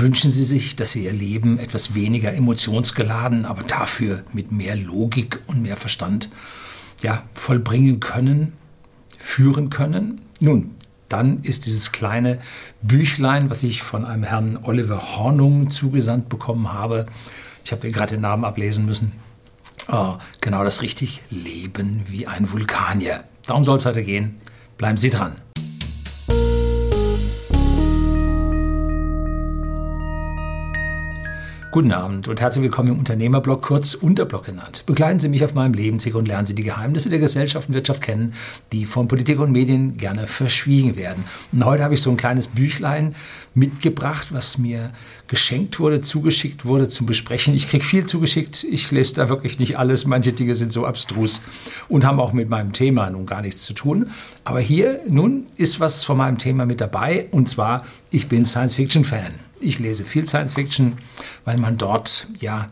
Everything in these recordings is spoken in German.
wünschen Sie sich, dass Sie Ihr Leben etwas weniger emotionsgeladen, aber dafür mit mehr Logik und mehr Verstand ja, vollbringen können, führen können? Nun, dann ist dieses kleine Büchlein, was ich von einem Herrn Oliver Hornung zugesandt bekommen habe, ich habe gerade den Namen ablesen müssen, oh, genau das richtig, Leben wie ein Vulkanier. Darum soll es heute gehen. Bleiben Sie dran. Guten Abend und herzlich willkommen im Unternehmerblog, kurz Unterblog genannt. Begleiten Sie mich auf meinem Lebensweg und lernen Sie die Geheimnisse der Gesellschaft und Wirtschaft kennen, die von Politik und Medien gerne verschwiegen werden. Und heute habe ich so ein kleines Büchlein mitgebracht, was mir geschenkt wurde, zugeschickt wurde zum Besprechen. Ich kriege viel zugeschickt, ich lese da wirklich nicht alles. Manche Dinge sind so abstrus und haben auch mit meinem Thema nun gar nichts zu tun. Aber hier nun ist was von meinem Thema mit dabei und zwar, ich bin Science-Fiction-Fan. Ich lese viel Science Fiction, weil man dort ja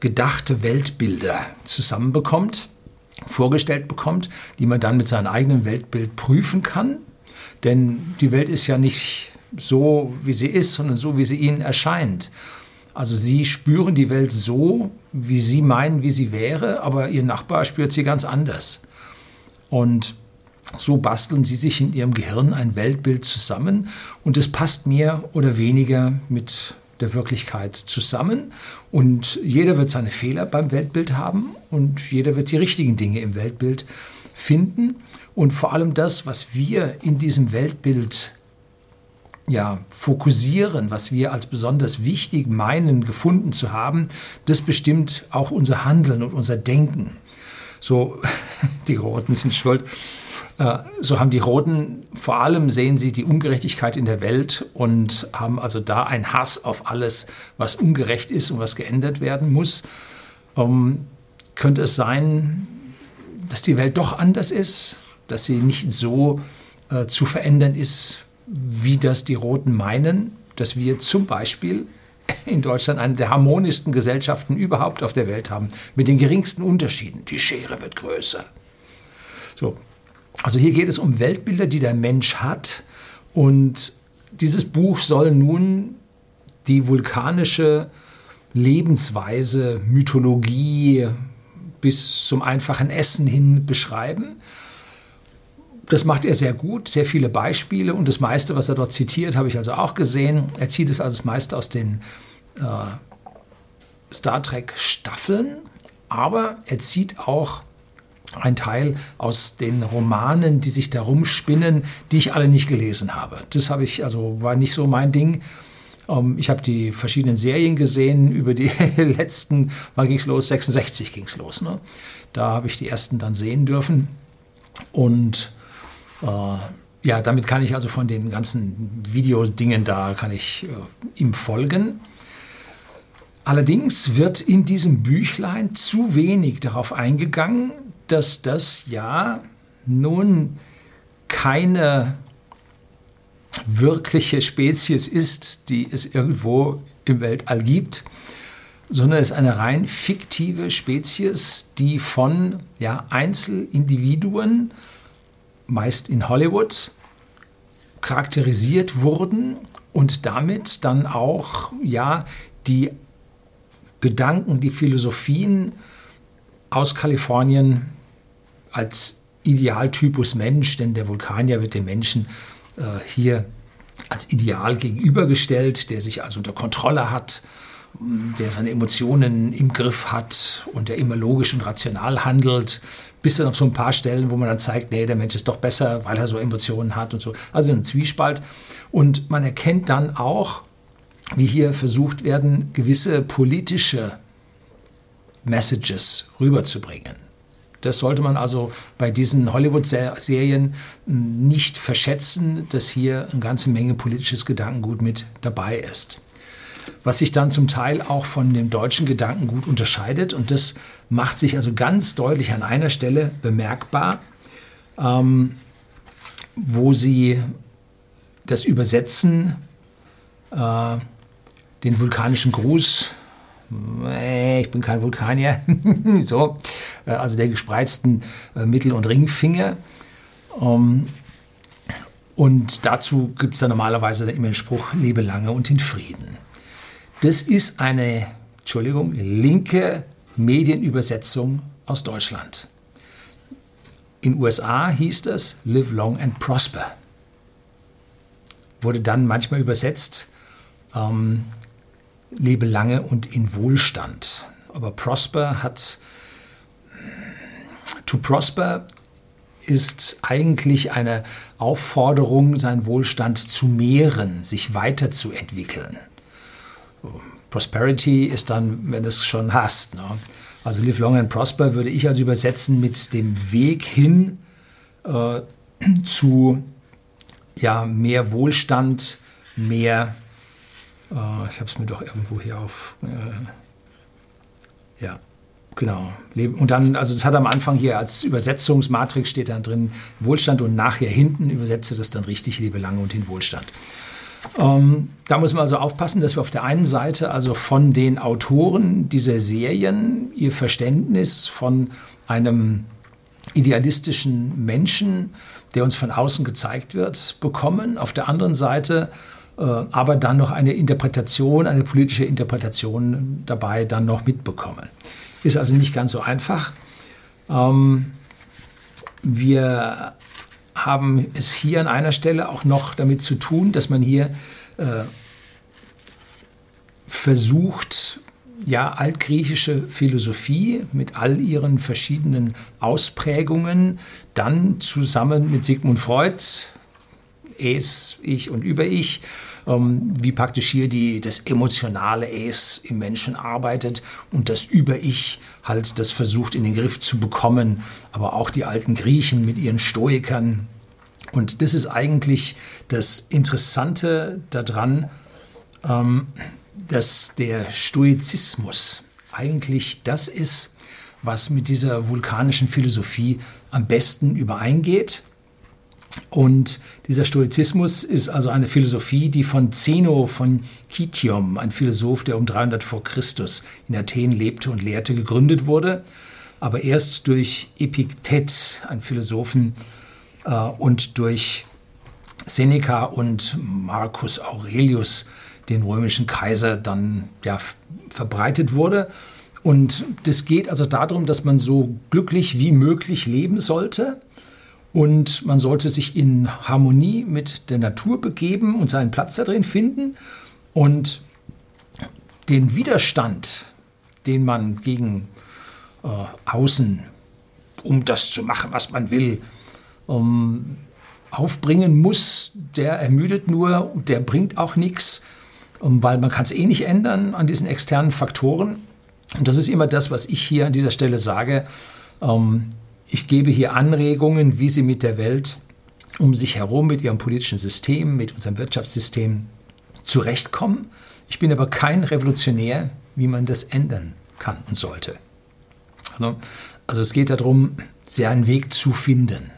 gedachte Weltbilder zusammenbekommt, vorgestellt bekommt, die man dann mit seinem eigenen Weltbild prüfen kann. Denn die Welt ist ja nicht so, wie sie ist, sondern so, wie sie ihnen erscheint. Also sie spüren die Welt so, wie sie meinen, wie sie wäre, aber ihr Nachbar spürt sie ganz anders. Und so basteln sie sich in ihrem Gehirn ein Weltbild zusammen und es passt mehr oder weniger mit der Wirklichkeit zusammen und jeder wird seine Fehler beim Weltbild haben und jeder wird die richtigen Dinge im Weltbild finden und vor allem das, was wir in diesem Weltbild ja, fokussieren, was wir als besonders wichtig meinen, gefunden zu haben, das bestimmt auch unser Handeln und unser Denken. So, die Roten sind schuld. Äh, so haben die Roten, vor allem sehen sie die Ungerechtigkeit in der Welt und haben also da einen Hass auf alles, was ungerecht ist und was geändert werden muss. Ähm, könnte es sein, dass die Welt doch anders ist, dass sie nicht so äh, zu verändern ist, wie das die Roten meinen, dass wir zum Beispiel in Deutschland eine der harmonischsten Gesellschaften überhaupt auf der Welt haben, mit den geringsten Unterschieden. Die Schere wird größer. So, also hier geht es um Weltbilder, die der Mensch hat. Und dieses Buch soll nun die vulkanische Lebensweise, Mythologie bis zum einfachen Essen hin beschreiben. Das macht er sehr gut, sehr viele Beispiele und das meiste, was er dort zitiert, habe ich also auch gesehen. Er zieht es also das meiste aus den äh, Star Trek Staffeln, aber er zieht auch ein Teil aus den Romanen, die sich darum spinnen, die ich alle nicht gelesen habe. Das habe ich, also war nicht so mein Ding. Ähm, ich habe die verschiedenen Serien gesehen, über die letzten, wann ging es los? 66 ging es los. Ne? Da habe ich die ersten dann sehen dürfen. Und äh, ja, damit kann ich also von den ganzen Videodingen da, kann ich äh, ihm folgen. Allerdings wird in diesem Büchlein zu wenig darauf eingegangen, dass das ja nun keine wirkliche Spezies ist, die es irgendwo im Weltall gibt, sondern es ist eine rein fiktive Spezies, die von ja, Einzelindividuen, meist in Hollywood, charakterisiert wurden und damit dann auch ja, die Gedanken, die Philosophien aus Kalifornien als Idealtypus Mensch, denn der Vulkanier wird dem Menschen äh, hier als Ideal gegenübergestellt, der sich also unter Kontrolle hat, der seine Emotionen im Griff hat und der immer logisch und rational handelt, bis dann auf so ein paar Stellen, wo man dann zeigt, nee, der Mensch ist doch besser, weil er so Emotionen hat und so. Also ein Zwiespalt. Und man erkennt dann auch, wie hier versucht werden, gewisse politische Messages rüberzubringen. Das sollte man also bei diesen Hollywood-Serien nicht verschätzen, dass hier eine ganze Menge politisches Gedankengut mit dabei ist. Was sich dann zum Teil auch von dem deutschen Gedankengut unterscheidet. Und das macht sich also ganz deutlich an einer Stelle bemerkbar, ähm, wo sie das Übersetzen, äh, den vulkanischen Gruß ich bin kein Vulkanier, so, äh, also der gespreizten äh, Mittel- und Ringfinger. Ähm, und dazu gibt es dann normalerweise immer den Spruch, lebe lange und in Frieden. Das ist eine, Entschuldigung, linke Medienübersetzung aus Deutschland. In USA hieß das Live Long and Prosper. Wurde dann manchmal übersetzt, ähm, lebe lange und in Wohlstand. Aber Prosper hat, to prosper ist eigentlich eine Aufforderung, seinen Wohlstand zu mehren, sich weiterzuentwickeln. Prosperity ist dann, wenn du es schon hast. Ne? Also Live Long and Prosper würde ich also übersetzen mit dem Weg hin äh, zu ja, mehr Wohlstand, mehr, äh, ich habe es mir doch irgendwo hier auf, äh, ja, Genau. Und dann, also das hat am Anfang hier als Übersetzungsmatrix steht dann drin Wohlstand und nachher hinten übersetze das dann richtig, lebe lange und in Wohlstand. Ähm, da muss man also aufpassen, dass wir auf der einen Seite also von den Autoren dieser Serien ihr Verständnis von einem idealistischen Menschen, der uns von außen gezeigt wird, bekommen. Auf der anderen Seite aber dann noch eine Interpretation, eine politische Interpretation dabei dann noch mitbekommen. Ist also nicht ganz so einfach. Ähm, wir haben es hier an einer Stelle auch noch damit zu tun, dass man hier äh, versucht, ja, altgriechische Philosophie mit all ihren verschiedenen Ausprägungen dann zusammen mit Sigmund Freud, Es, Ich und Über-Ich, ähm, wie praktisch hier die, das emotionale Es im Menschen arbeitet und das Über-Ich halt das versucht in den Griff zu bekommen, aber auch die alten Griechen mit ihren Stoikern. Und das ist eigentlich das Interessante daran, ähm, dass der Stoizismus eigentlich das ist, was mit dieser vulkanischen Philosophie am besten übereingeht. Und dieser Stoizismus ist also eine Philosophie, die von Zeno von Kitium, ein Philosoph, der um 300 vor Christus in Athen lebte und lehrte, gegründet wurde, aber erst durch Epiktet, einen Philosophen, äh, und durch Seneca und Marcus Aurelius, den römischen Kaiser, dann ja, verbreitet wurde. Und das geht also darum, dass man so glücklich wie möglich leben sollte und man sollte sich in Harmonie mit der Natur begeben und seinen Platz da drin finden. Und den Widerstand, den man gegen äh, außen, um das zu machen, was man will, um, aufbringen muss, der ermüdet nur und der bringt auch nichts, um, weil man kann es eh nicht ändern an diesen externen Faktoren. Und das ist immer das, was ich hier an dieser Stelle sage. Ähm, ich gebe hier Anregungen, wie Sie mit der Welt um sich herum, mit Ihrem politischen System, mit unserem Wirtschaftssystem zurechtkommen. Ich bin aber kein Revolutionär, wie man das ändern kann und sollte. Also, also es geht darum, seinen Weg zu finden.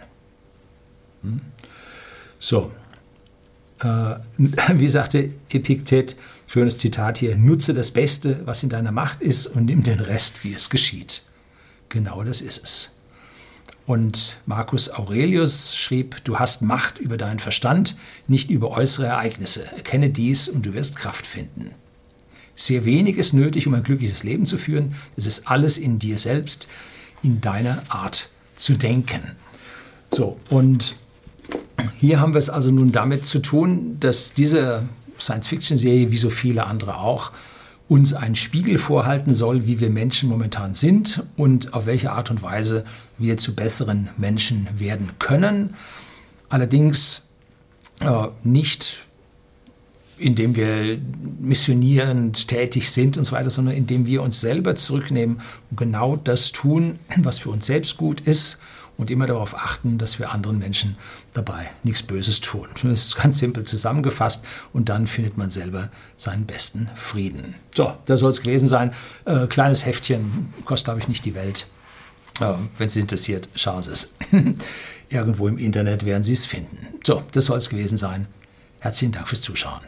Hm? So, äh, wie sagte Epiktet, schönes Zitat hier, nutze das Beste, was in deiner Macht ist und nimm den Rest, wie es geschieht. Genau das ist es. Und Marcus Aurelius schrieb, du hast Macht über deinen Verstand, nicht über äußere Ereignisse. Erkenne dies und du wirst Kraft finden. Sehr wenig ist nötig, um ein glückliches Leben zu führen. Es ist alles in dir selbst, in deiner Art zu denken. So, und hier haben wir es also nun damit zu tun, dass diese Science-Fiction-Serie, wie so viele andere auch, uns einen Spiegel vorhalten soll, wie wir Menschen momentan sind und auf welche Art und Weise wir zu besseren Menschen werden können. Allerdings äh, nicht indem wir missionierend tätig sind und so weiter, sondern indem wir uns selber zurücknehmen und genau das tun, was für uns selbst gut ist und immer darauf achten, dass wir anderen Menschen dabei nichts Böses tun. Das ist ganz simpel zusammengefasst und dann findet man selber seinen besten Frieden. So, das soll es gewesen sein. Äh, kleines Heftchen, kostet glaube ich nicht die Welt. Äh, Wenn Sie interessiert, schauen Sie es. Irgendwo im Internet werden Sie es finden. So, das soll es gewesen sein. Herzlichen Dank fürs Zuschauen.